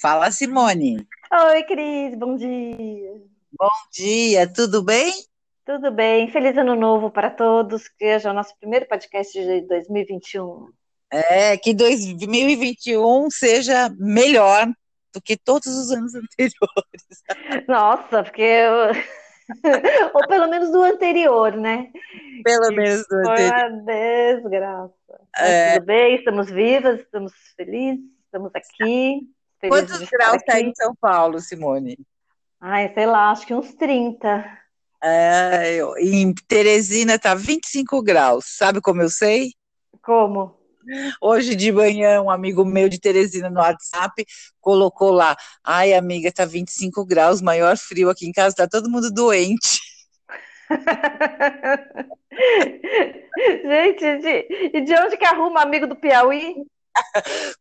Fala, Simone. Oi, Cris, bom dia. Bom dia, tudo bem? Tudo bem, feliz ano novo para todos, que hoje é o nosso primeiro podcast de 2021. É, que 2021 seja melhor do que todos os anos anteriores. Nossa, porque eu... ou pelo menos do anterior, né? Pelo menos do foi anterior. Foi uma desgraça. É... Tudo bem, estamos vivas, estamos felizes, estamos aqui. Quantos graus está em São Paulo, Simone? Ai, sei lá, acho que uns 30. É, em Teresina está 25 graus. Sabe como eu sei? Como? Hoje de manhã, um amigo meu de Teresina no WhatsApp colocou lá: Ai, amiga, tá 25 graus, maior frio aqui em casa, tá todo mundo doente. Gente, de, e de onde que arruma amigo do Piauí?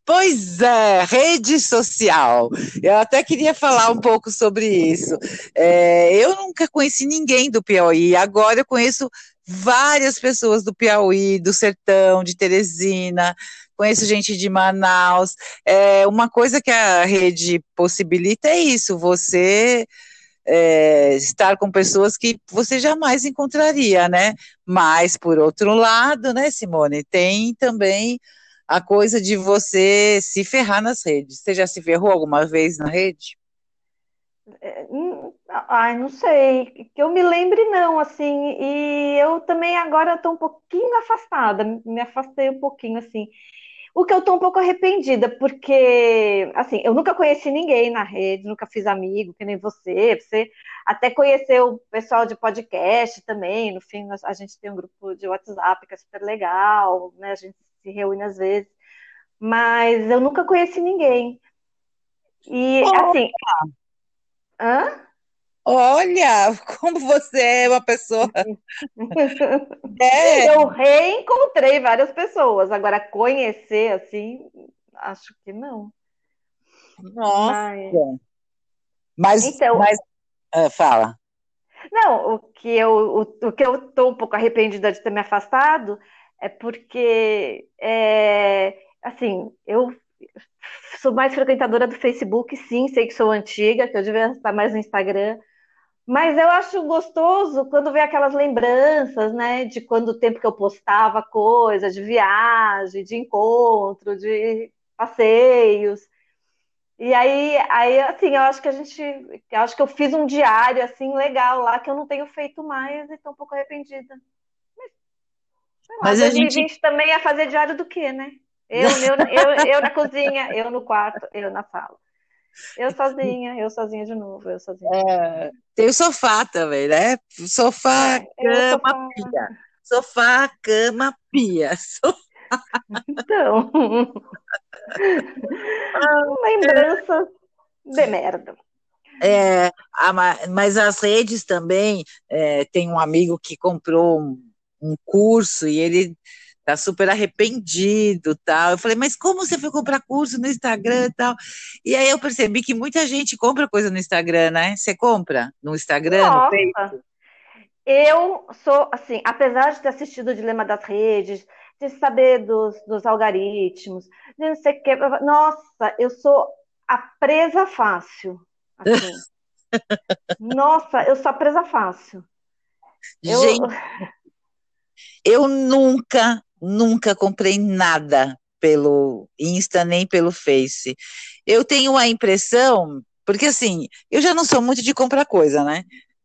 Pois é, rede social. Eu até queria falar um pouco sobre isso. É, eu nunca conheci ninguém do Piauí, agora eu conheço várias pessoas do Piauí, do Sertão, de Teresina, conheço gente de Manaus. É, uma coisa que a rede possibilita é isso, você é, estar com pessoas que você jamais encontraria, né? Mas, por outro lado, né, Simone, tem também a coisa de você se ferrar nas redes. Você já se ferrou alguma vez na rede? Ai, não sei. Que eu me lembre, não, assim. E eu também agora estou um pouquinho afastada. Me afastei um pouquinho, assim. O que eu estou um pouco arrependida, porque, assim, eu nunca conheci ninguém na rede, nunca fiz amigo, que nem você. Você até conheceu o pessoal de podcast também. No fim, a gente tem um grupo de WhatsApp que é super legal, né? A gente se reúne às vezes. Mas eu nunca conheci ninguém. E, assim. Hã? Olha, como você é uma pessoa. é. Eu reencontrei várias pessoas. Agora, conhecer assim, acho que não. Nossa. Mas, então, mas uh, fala. Não, o que eu o, o que eu estou um pouco arrependida de ter me afastado é porque é, assim, eu sou mais frequentadora do Facebook, sim, sei que sou antiga, que eu devia estar mais no Instagram, mas eu acho gostoso quando vem aquelas lembranças, né, de quando o tempo que eu postava coisa, de viagem, de encontro, de passeios. E aí, aí assim, eu acho que a gente, eu acho que eu fiz um diário assim legal lá que eu não tenho feito mais e estou um pouco arrependida. Sei lá, Mas 2020 a gente... também é fazer diário do quê, né? Eu, eu, eu, eu na cozinha, eu no quarto, eu na sala. Eu sozinha, eu sozinha de novo, eu sozinha. É, tem o sofá também, né? Sofá, é, cama, sofá. pia. Sofá, cama, pia. Sofá. Então. Lembrança de merda. É, mas as redes também, é, tem um amigo que comprou um, um curso e ele tá super arrependido, tal. Eu falei, mas como você foi comprar curso no Instagram e tal? E aí eu percebi que muita gente compra coisa no Instagram, né? Você compra no Instagram, Nossa. no Facebook? Eu sou, assim, apesar de ter assistido o Dilema das Redes, de saber dos, dos algoritmos, de não sei o que, nossa, eu sou a presa fácil. Assim. nossa, eu sou a presa fácil. Gente, eu, eu nunca nunca comprei nada pelo Insta nem pelo Face. Eu tenho a impressão, porque assim, eu já não sou muito de comprar coisa, né?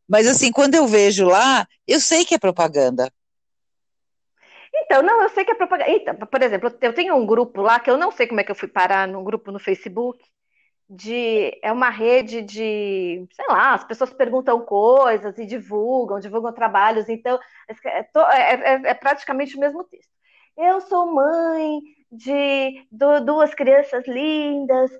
Mas assim, quando eu vejo lá, eu sei que é propaganda. Então, não, eu sei que é propaganda. Então, por exemplo, eu tenho um grupo lá que eu não sei como é que eu fui parar num grupo no Facebook. De, é uma rede de, sei lá, as pessoas perguntam coisas e divulgam, divulgam trabalhos, então é, é, é, é praticamente o mesmo texto. Eu sou mãe de duas crianças lindas,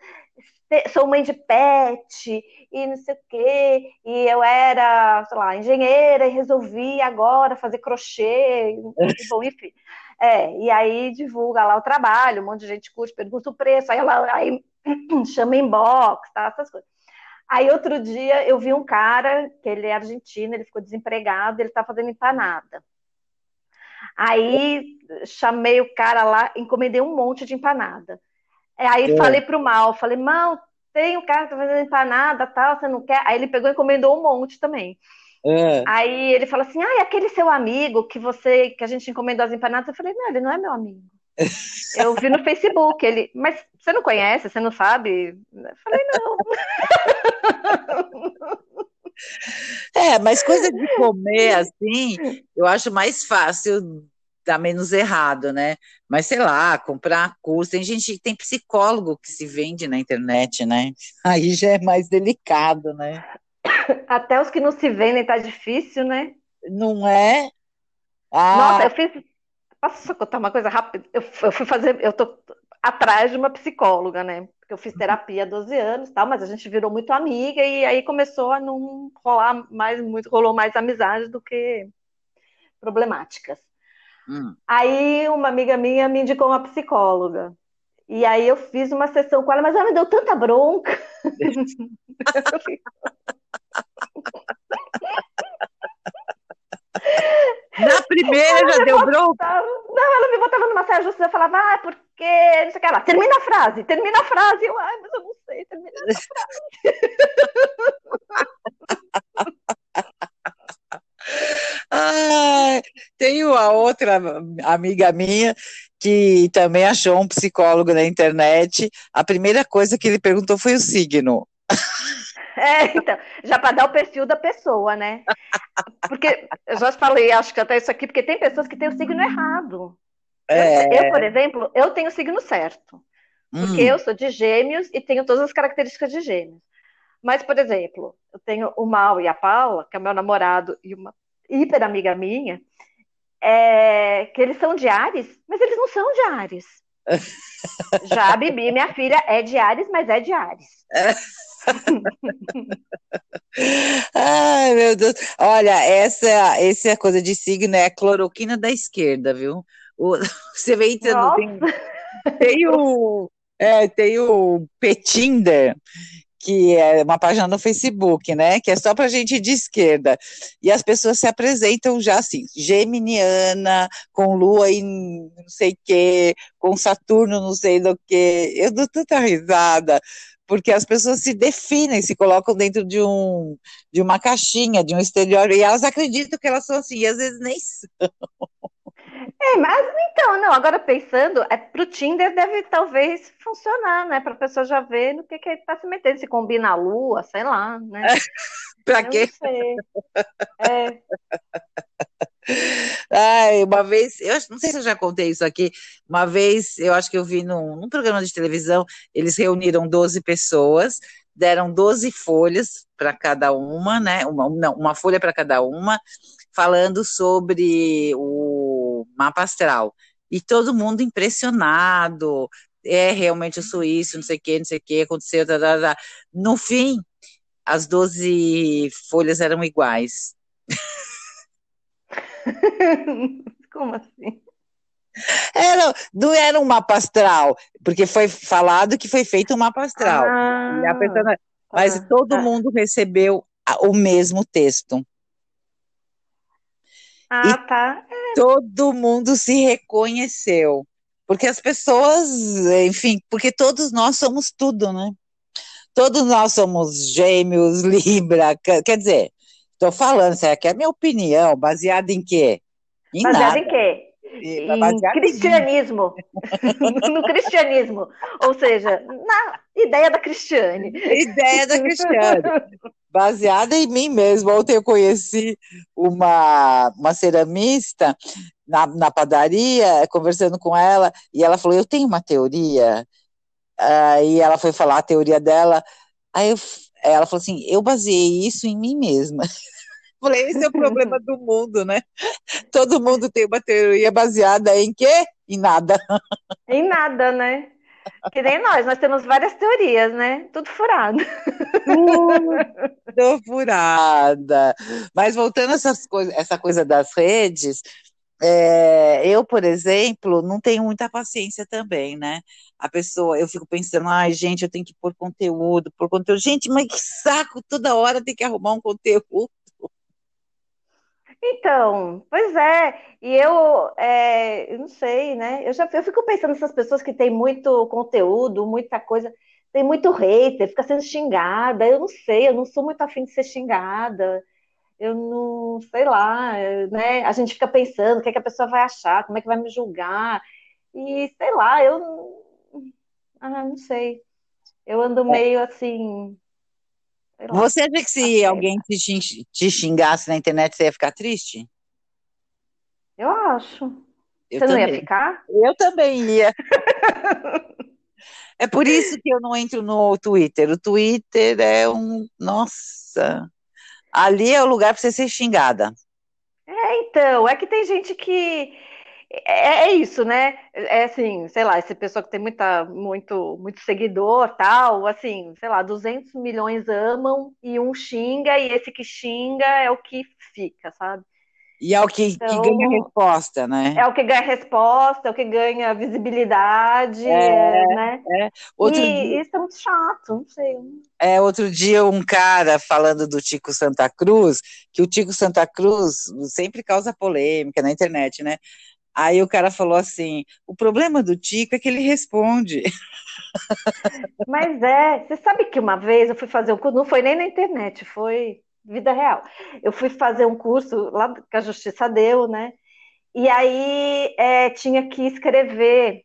sou mãe de pet e não sei o quê, e eu era, sei lá, engenheira e resolvi agora fazer crochê, bom, enfim. É, e aí divulga lá o trabalho, um monte de gente curte, pergunta o preço, aí ela aí, chama inbox, tá, essas coisas. Aí outro dia eu vi um cara, que ele é argentino, ele ficou desempregado, ele tá fazendo empanada. Aí chamei o cara lá, encomendei um monte de empanada. Aí é. falei pro Mal, falei, Mal, tem um cara que tá fazendo empanada, tal, você não quer? Aí ele pegou e encomendou um monte também. É. Aí ele falou assim: ah, aquele seu amigo que você que a gente encomendou as empanadas. Eu falei: não, ele não é meu amigo. Eu vi no Facebook, ele, mas você não conhece, você não sabe? Eu falei: não. É, mas coisa de comer assim, eu acho mais fácil dar menos errado, né? Mas sei lá, comprar curso, tem gente, tem psicólogo que se vende na internet, né? Aí já é mais delicado, né? Até os que não se vendem tá difícil, né? Não é? Ah. Nossa, eu fiz. Posso só contar uma coisa rápida? Eu, eu fui fazer. Eu tô atrás de uma psicóloga, né? Porque eu fiz terapia há 12 anos, tal, mas a gente virou muito amiga e aí começou a não rolar mais, muito, rolou mais amizade do que problemáticas. Hum. Aí uma amiga minha me indicou uma psicóloga. E aí eu fiz uma sessão com ela, mas ela me deu tanta bronca. Na primeira já deu bronca? Não, ela me botava numa saia justa e eu falava, ah, porque. Não sei o que lá. Termina a frase, termina a frase. Eu, ai, mas eu não sei, termina a frase. ah, tenho a outra amiga minha que também achou um psicólogo na internet. A primeira coisa que ele perguntou foi o signo. É, então, já para dar o perfil da pessoa, né? Porque eu já falei, acho que até isso aqui, porque tem pessoas que têm o signo errado. É... Eu, por exemplo, eu tenho o signo certo. Porque hum. eu sou de gêmeos e tenho todas as características de gêmeos. Mas, por exemplo, eu tenho o Mal e a Paula, que é meu namorado e uma hiper amiga minha, é, que eles são de Ares, mas eles não são de Ares. Já a Bibi, minha filha, é de Ares, mas é de Ares. Ai, meu Deus. Olha, essa, essa coisa de signo é a cloroquina da esquerda, viu? O, você vê entrando, tem, tem, o, é, tem o Petinder, que é uma página no Facebook, né? Que é só para gente de esquerda. E as pessoas se apresentam já assim, geminiana, com lua em não sei o quê, com Saturno não sei do que. Eu dou tanta risada porque as pessoas se definem, se colocam dentro de, um, de uma caixinha, de um exterior, e elas acreditam que elas são assim, e às vezes nem são. É, mas então, não, agora pensando, é, pro Tinder deve talvez funcionar, né? Pra pessoa já ver no que, que ele tá se metendo, se combina a lua, sei lá, né? Eu quê? Não sei. É. Ai, uma vez, eu não sei se eu já contei isso aqui, uma vez eu acho que eu vi num, num programa de televisão, eles reuniram 12 pessoas, deram 12 folhas para cada uma, né? Uma, não, uma folha para cada uma, falando sobre o mapa astral. E todo mundo impressionado, é realmente o suíço, não sei o que, não sei o que, aconteceu, tá, tá, tá. no fim, as 12 folhas eram iguais. Como assim? Era, não era um mapa astral, porque foi falado que foi feito um mapa astral. Ah, pessoa, mas ah, todo ah. mundo recebeu o mesmo texto. Ah, e tá. É. Todo mundo se reconheceu. Porque as pessoas, enfim, porque todos nós somos tudo, né? Todos nós somos gêmeos, Libra, quer dizer, Estou falando, será que é a minha opinião, baseada em quê? Em baseada nada. em quê? Em cristianismo. no cristianismo. Ou seja, na ideia da Cristiane. Ideia da Cristiane. Baseada em mim mesmo. Ontem eu conheci uma, uma ceramista na, na padaria, conversando com ela, e ela falou: Eu tenho uma teoria. Aí ela foi falar a teoria dela. Aí eu, ela falou assim: Eu baseei isso em mim mesma. Falei, esse é o problema do mundo, né? Todo mundo tem uma teoria baseada em quê? Em nada. Em nada, né? Que nem nós, nós temos várias teorias, né? Tudo furado. Tudo furada. Mas voltando a essas coisas, essa coisa das redes, é, eu, por exemplo, não tenho muita paciência também, né? A pessoa, eu fico pensando, ai, gente, eu tenho que pôr conteúdo, pôr conteúdo. Gente, mas que saco, toda hora tem que arrumar um conteúdo. Então, pois é, e eu, é, eu não sei, né? Eu já eu fico pensando nessas pessoas que têm muito conteúdo, muita coisa. tem muito hater, fica sendo xingada. Eu não sei, eu não sou muito afim de ser xingada. Eu não sei lá, né? A gente fica pensando o que, é que a pessoa vai achar, como é que vai me julgar. E sei lá, eu ah, não sei. Eu ando é. meio assim. Você acha que se alguém te, te xingasse na internet, você ia ficar triste? Eu acho. Eu você também. não ia ficar? Eu também ia. é por isso que eu não entro no Twitter. O Twitter é um. Nossa! Ali é o lugar para você ser xingada. É, então. É que tem gente que é, é, isso, né? É assim, sei lá, essa pessoa que tem muita, muito, muito seguidor, tal, assim, sei lá, 200 milhões amam e um xinga e esse que xinga é o que fica, sabe? E é o que, então, que ganha resposta, né? É o que ganha resposta, é o que ganha visibilidade, é, né? É. Outro e dia... isso é muito chato, não sei. É, outro dia um cara falando do Tico Santa Cruz, que o Tico Santa Cruz sempre causa polêmica na internet, né? Aí o cara falou assim: o problema do Tico é que ele responde. Mas é, você sabe que uma vez eu fui fazer um curso, não foi nem na internet, foi vida real. Eu fui fazer um curso lá que a Justiça deu, né? E aí é, tinha que escrever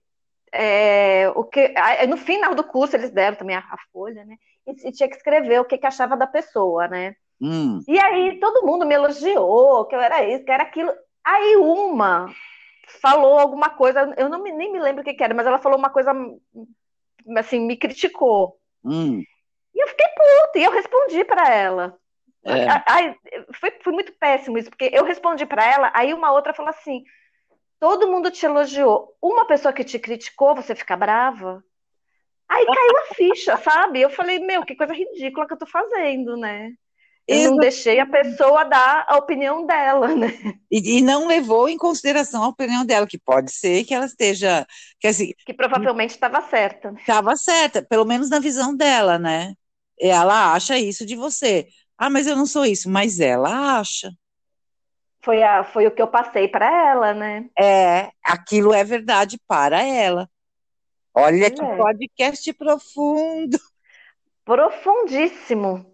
é, o que. No final do curso eles deram também a, a folha, né? E, e, tinha que escrever o que, que achava da pessoa, né? Hum. E aí todo mundo me elogiou, que eu era isso, que era aquilo. Aí uma falou alguma coisa, eu não me, nem me lembro o que, que, era, mas ela falou uma coisa assim, me criticou. Hum. E eu fiquei puta, e eu respondi para ela. É. Ai, foi, foi muito péssimo isso, porque eu respondi para ela, aí uma outra falou assim: todo mundo te elogiou, uma pessoa que te criticou, você fica brava? Aí caiu a ficha, sabe? Eu falei, meu, que coisa ridícula que eu tô fazendo, né? Eu não deixei a pessoa dar a opinião dela, né? E, e, não levou em consideração a opinião dela, que pode ser que ela esteja. Que, assim, que provavelmente estava certa. Estava certa, pelo menos na visão dela, né? Ela acha isso de você. Ah, mas eu não sou isso, mas ela acha. Foi, a, foi o que eu passei para ela, né? É, aquilo é verdade para ela. Olha é. que podcast profundo profundíssimo.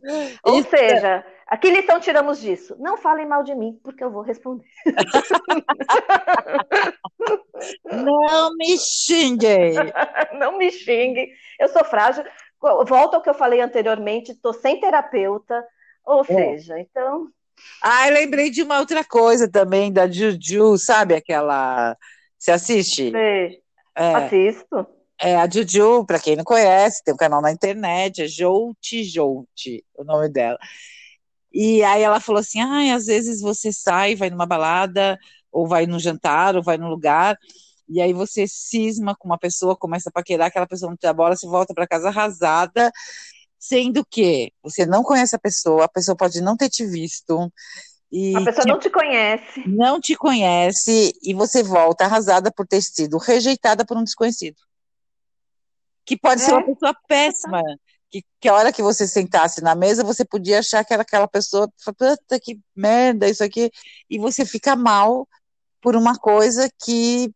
Ou Isso. seja, a que lição tiramos disso? Não falem mal de mim, porque eu vou responder. Não me xinguem. Não me xinguem. Eu sou frágil. Volto ao que eu falei anteriormente, estou sem terapeuta. Ou é. seja, então. Ah, lembrei de uma outra coisa também, da Juju, sabe aquela. Você assiste? Sei. É. Assisto. É a Juju, para quem não conhece, tem um canal na internet, é Joute Joute, o nome dela. E aí ela falou assim: ah, às vezes você sai, vai numa balada, ou vai num jantar, ou vai num lugar, e aí você cisma com uma pessoa, começa a paquerar, aquela pessoa não te dá bola, você volta para casa arrasada, sendo que você não conhece a pessoa, a pessoa pode não ter te visto. E a pessoa não te conhece. Não te conhece, e você volta arrasada por ter sido rejeitada por um desconhecido que pode é. ser uma é. pessoa péssima. Que, que a hora que você sentasse na mesa, você podia achar que era aquela pessoa, puta que merda, isso aqui, e você fica mal por uma coisa que,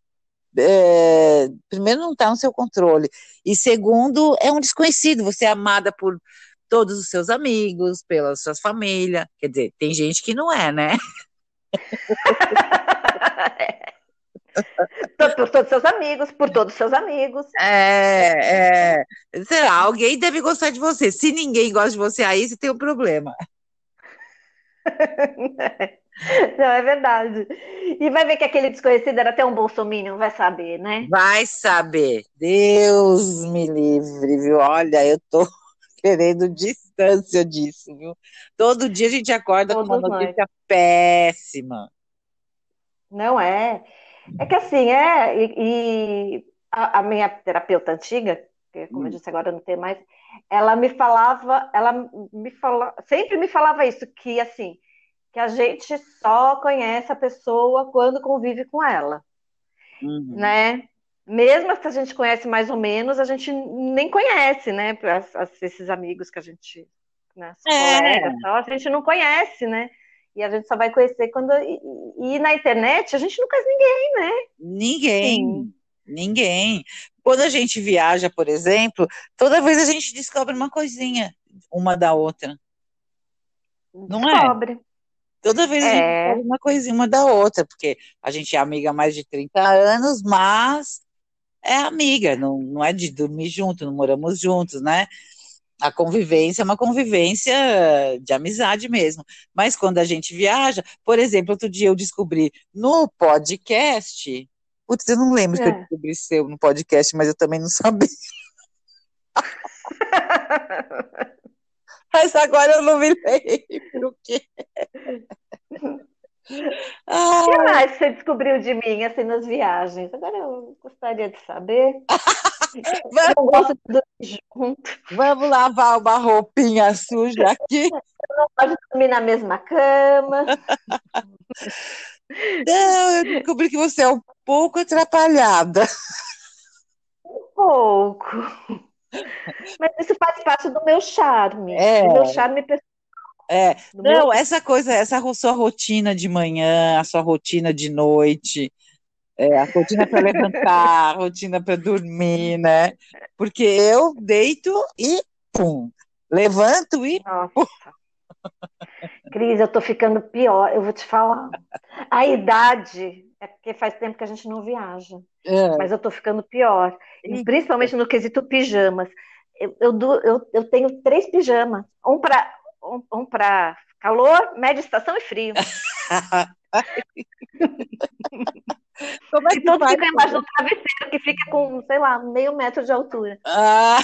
é, primeiro, não está no seu controle, e segundo, é um desconhecido, você é amada por todos os seus amigos, pela sua família, quer dizer, tem gente que não é, né? por todos seus amigos, por todos seus amigos. É, é. Será, alguém deve gostar de você. Se ninguém gosta de você, aí você tem um problema. Não, é verdade. E vai ver que aquele desconhecido era até um bolsominion, vai saber, né? Vai saber. Deus me livre, viu? Olha, eu tô querendo distância disso, viu? Todo dia a gente acorda Todos com uma notícia nós. péssima. Não é. É que assim, é, e, e a, a, minha terapeuta antiga, que como hum. eu disse agora não tem mais, ela me falava, ela me fala, sempre me falava isso, que assim, que a gente só conhece a pessoa quando convive com ela, uhum. né? Mesmo se a gente conhece mais ou menos, a gente nem conhece, né? As, as, esses amigos que a gente, né? É. Colegas, tal, a gente não conhece, né? E a gente só vai conhecer quando. E, e, na internet a gente não conhece ninguém, né? Ninguém. Sim. Ninguém. Quando a gente viaja, por exemplo, toda vez a gente descobre uma coisinha uma da outra. Não é? Toda vez a gente É. descobre uma coisinha uma da outra, porque a gente é amiga há mais de 30 anos, mas é amiga, não, não é de dormir junto, não moramos juntos, né? A convivência é uma convivência de amizade mesmo. Mas quando a gente viaja, por exemplo, outro dia eu descobri no podcast. Putz, eu não lembro que eu É. descobri seu no podcast, mas eu também não sabia. Mas agora eu não me lembro o. Ah, O que mais você descobriu de mim, assim, nas viagens? Agora eu gostaria de saber. Eu não gosto de dormir junto, vamos lavar uma roupinha suja aqui. gosto de dormir na mesma cama. Não, eu descobri que você é um pouco atrapalhada. Pouco. Mas isso faz parte do meu charme. É. Do meu charme pessoal. É, do meu- não, essa coisa, essa sua rotina de manhã, a sua rotina de noite, é, a rotina para levantar, a rotina para dormir, né? Porque eu deito e pum, levanto e Nossa. Cris, eu tô ficando pior, eu vou te falar. A idade é porque faz tempo que a gente não viaja, é, mas eu tô ficando pior. Eita. Principalmente no quesito pijamas. Eu, eu, eu, eu tenho três pijamas. Um para um, um para calor, média estação e frio. Como é E que todos faz? ficam embaixo do travesseiro, que fica com, sei lá, meio metro de altura. Ah,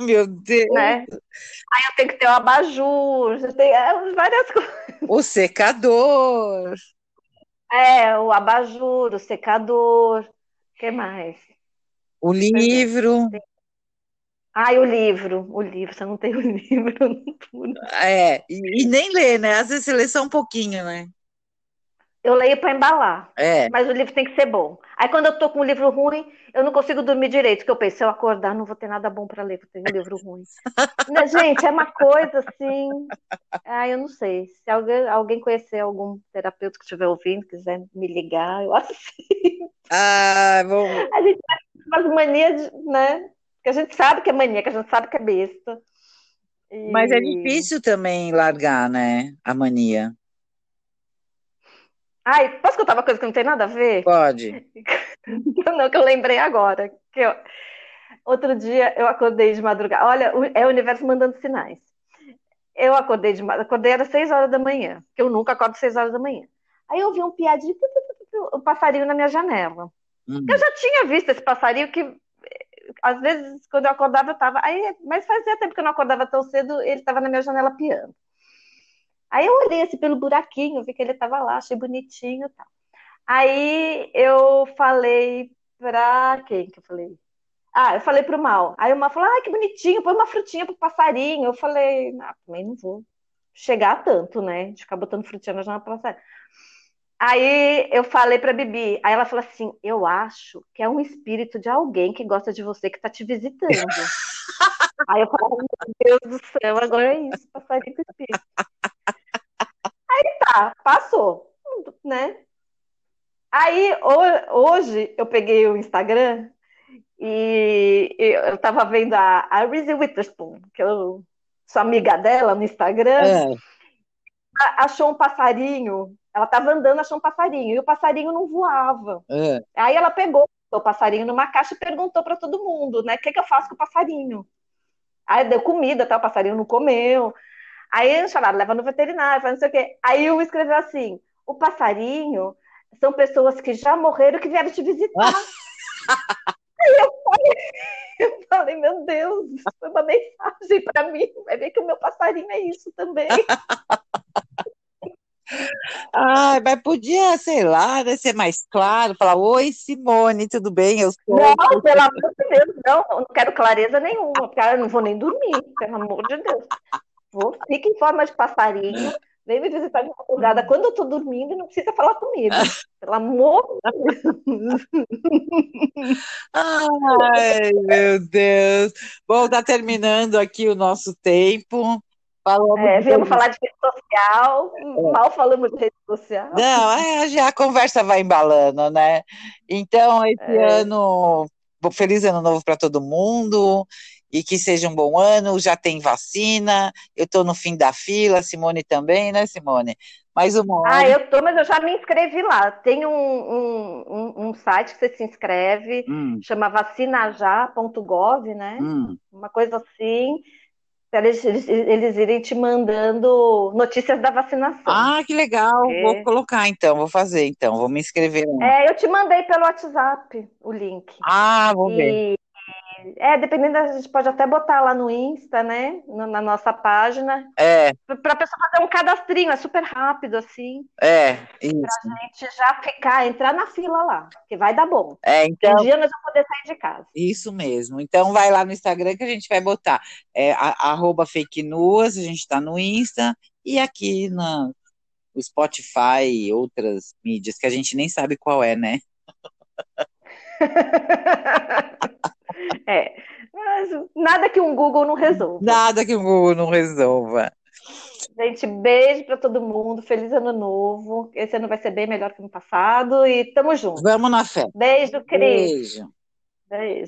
meu Deus. Né? Aí eu tenho que ter o abajur, eu tenho é, várias coisas. O secador. É, o abajur, o secador. O que mais? O livro, Ai, o livro, o livro, você não tem o livro, eu não é, e, e nem lê, né? Às vezes você lê só um pouquinho, né? Eu leio para embalar, É, mas o livro tem que ser bom. Aí quando eu tô com um livro ruim, eu não consigo dormir direito, porque eu penso, se eu acordar, não vou ter nada bom para ler, porque eu tenho um livro ruim. Gente, é uma coisa assim. Ah, eu não sei. Se alguém, alguém conhecer algum terapeuta que estiver ouvindo, quiser me ligar, eu assim. ah, vou, A gente com umas manias, né? Que a gente sabe que é mania, que a gente sabe que é besta. E- mas é difícil também largar, né? A mania. Ai, posso contar uma coisa que não tem nada a ver? Pode. Não, que eu lembrei agora. Que eu- Outro dia eu acordei de madrugada. Olha, é o universo mandando sinais. Eu acordei de madrugada, acordei era seis horas da manhã, que eu nunca acordo seis horas da manhã. Aí eu vi um piadinho, um passarinho na minha janela. Hum. Eu já tinha visto esse passarinho que às vezes quando eu acordava eu tava, aí, mas fazia tempo que eu não acordava tão cedo, ele estava na minha janela piando. Aí eu olhei assim pelo buraquinho, vi que ele estava lá, achei bonitinho, e tal. Aí eu falei pra quem que eu falei? Ah, eu falei pro Mal. Aí o Mal falou: "Ah, que bonitinho, põe uma frutinha pro passarinho". Eu falei: "Ah, também não vou chegar a tanto, né? De ficar botando frutinha na janela pro passarinho". Aí eu falei pra Bibi, aí ela falou assim: Eu acho que é um espírito de alguém que gosta de você que tá te visitando. aí eu falei: Meu Deus do céu, agora é isso, passarinho com espírito. Tá, passou, né? Aí ho- hoje eu peguei o Instagram e eu tava vendo a, a Reese Witherspoon, que eu sou amiga dela no Instagram É, achou um passarinho. Ela estava andando, achou um passarinho. E o passarinho não voava. é. Aí ela pegou o passarinho numa caixa e perguntou para todo mundo, né? O que, que eu faço com o passarinho? Aí deu comida, tá? O passarinho não comeu. Aí eles falaram, leva no veterinário, faz não sei o quê. Aí um escreveu assim: o passarinho são pessoas que já morreram que vieram te visitar. Aí eu falei, eu falei, meu Deus, foi uma mensagem para mim. Vai ver que o meu passarinho é isso também. Ai, mas podia, sei lá, né, ser mais claro, falar, oi, Simone, tudo bem? Eu sou. Não, pelo amor de Deus, não, não quero clareza nenhuma, porque eu não vou nem dormir, pelo amor de Deus. Vou, fica em forma de passarinho, vem me visitar de madrugada quando eu tô dormindo e não precisa falar comigo. Pelo amor de Deus. Ai, meu Deus. Bom, tá terminando aqui o nosso tempo. Falamos É, viemos falar de rede social, mal falamos de rede social. Não, é, já a conversa vai embalando, né? Então, esse É. ano, feliz ano novo para todo mundo e que seja um bom ano. Já tem vacina, eu estou no fim da fila, Simone também, né, Simone? Mais uma Ah, hora. eu tô, mas eu já me inscrevi lá. Tem um, um, um, site que você se inscreve, Hum, chama vacinajá.gov, né? hum. Uma coisa assim. Eles, eles, eles irem te mandando notícias da vacinação. Ah, que legal. É. Vou colocar então, vou fazer então, vou me inscrever lá. É, eu te mandei pelo WhatsApp o link. Ah, vou ver. É, dependendo, a gente pode até botar lá no Insta, né? no- Na nossa página, É, para a pessoa fazer um cadastrinho, é super rápido, assim, é, isso. a gente já ficar, entrar na fila lá, que vai dar bom. É, Um então, dia nós vamos poder sair de casa. Isso mesmo. Então vai lá no Instagram que a gente vai botar é, a- arroba fake news, a gente está no Insta e aqui na, no Spotify e outras mídias que a gente nem sabe qual é, né? É, mas nada que um Google não resolva. Nada que o Google não resolva. Gente, beijo para todo mundo, feliz ano novo. Esse ano vai ser bem melhor que o ano passado e tamo junto. Vamos na fé. Beijo, Cris. Beijo. Beijo.